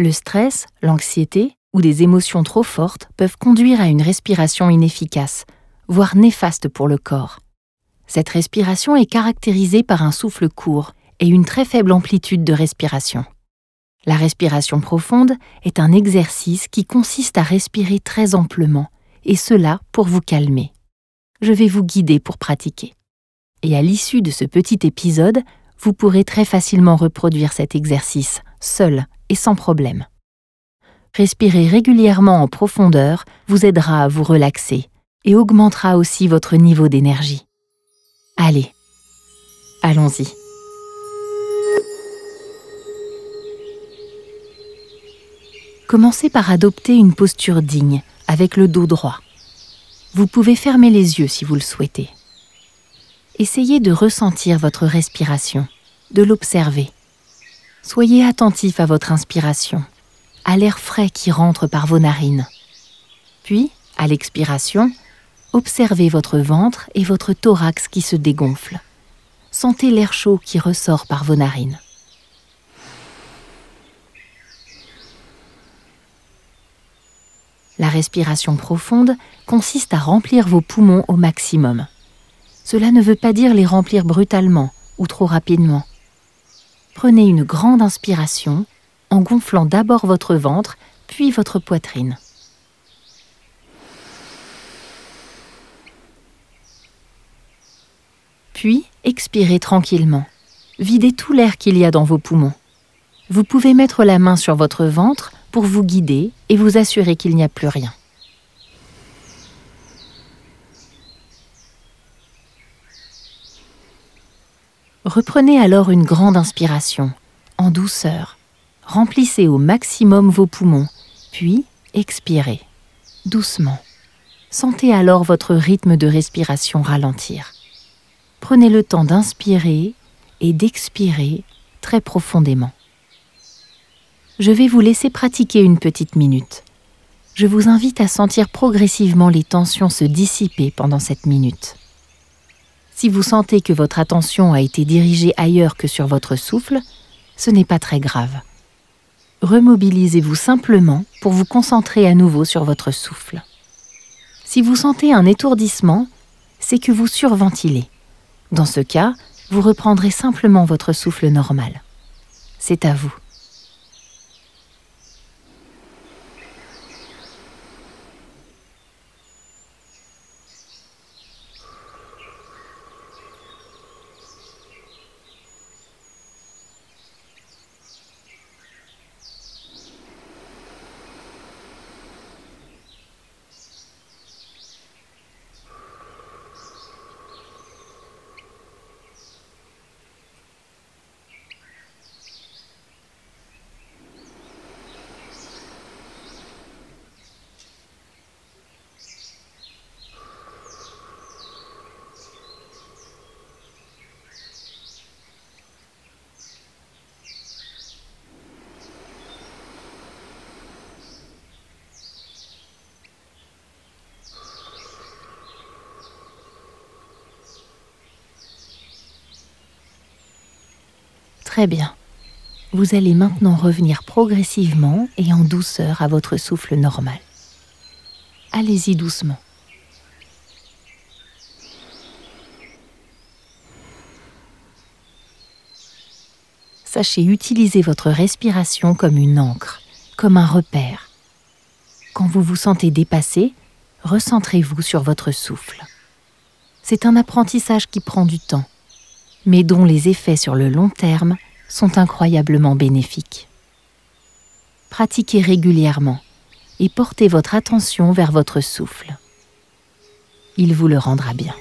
Le stress, l'anxiété ou des émotions trop fortes peuvent conduire à une respiration inefficace, voire néfaste pour le corps. Cette respiration est caractérisée par un souffle court et une très faible amplitude de respiration. La respiration profonde est un exercice qui consiste à respirer très amplement, et cela pour vous calmer. Je vais vous guider pour pratiquer. Et à l'issue de ce petit épisode, vous pourrez très facilement reproduire cet exercice, seul et sans problème. Respirer régulièrement en profondeur vous aidera à vous relaxer et augmentera aussi votre niveau d'énergie. Allez, allons-y. Commencez par adopter une posture digne, avec le dos droit. Vous pouvez fermer les yeux si vous le souhaitez. Essayez de ressentir votre respiration, de l'observer. Soyez attentif à votre inspiration, à l'air frais qui rentre par vos narines. Puis, à l'expiration, observez votre ventre et votre thorax qui se dégonflent. Sentez l'air chaud qui ressort par vos narines. La respiration profonde consiste à remplir vos poumons au maximum. Cela ne veut pas dire les remplir brutalement ou trop rapidement. Prenez une grande inspiration en gonflant d'abord votre ventre, puis votre poitrine. Puis expirez tranquillement. Videz tout l'air qu'il y a dans vos poumons. Vous pouvez mettre la main sur votre ventre pour vous guider et vous assurer qu'il n'y a plus rien. Reprenez alors une grande inspiration, en douceur. Remplissez au maximum vos poumons, puis expirez, doucement. Sentez alors votre rythme de respiration ralentir. Prenez le temps d'inspirer et d'expirer très profondément je vais vous laisser pratiquer une petite minute. Je vous invite à sentir progressivement les tensions se dissiper pendant cette minute. Si vous sentez que votre attention a été dirigée ailleurs que sur votre souffle, ce n'est pas très grave. Remobilisez-vous simplement pour vous concentrer à nouveau sur votre souffle. Si vous sentez un étourdissement, c'est que vous surventilez. Dans ce cas, vous reprendrez simplement votre souffle normal. C'est à vous. Très bien. Vous allez maintenant revenir progressivement et en douceur à votre souffle normal. Allez-y doucement. Sachez utiliser votre respiration comme une encre, comme un repère. Quand vous vous sentez dépassé, recentrez-vous sur votre souffle. C'est un apprentissage qui prend du temps mais dont les effets sur le long terme sont incroyablement bénéfiques. Pratiquez régulièrement et portez votre attention vers votre souffle. Il vous le rendra bien.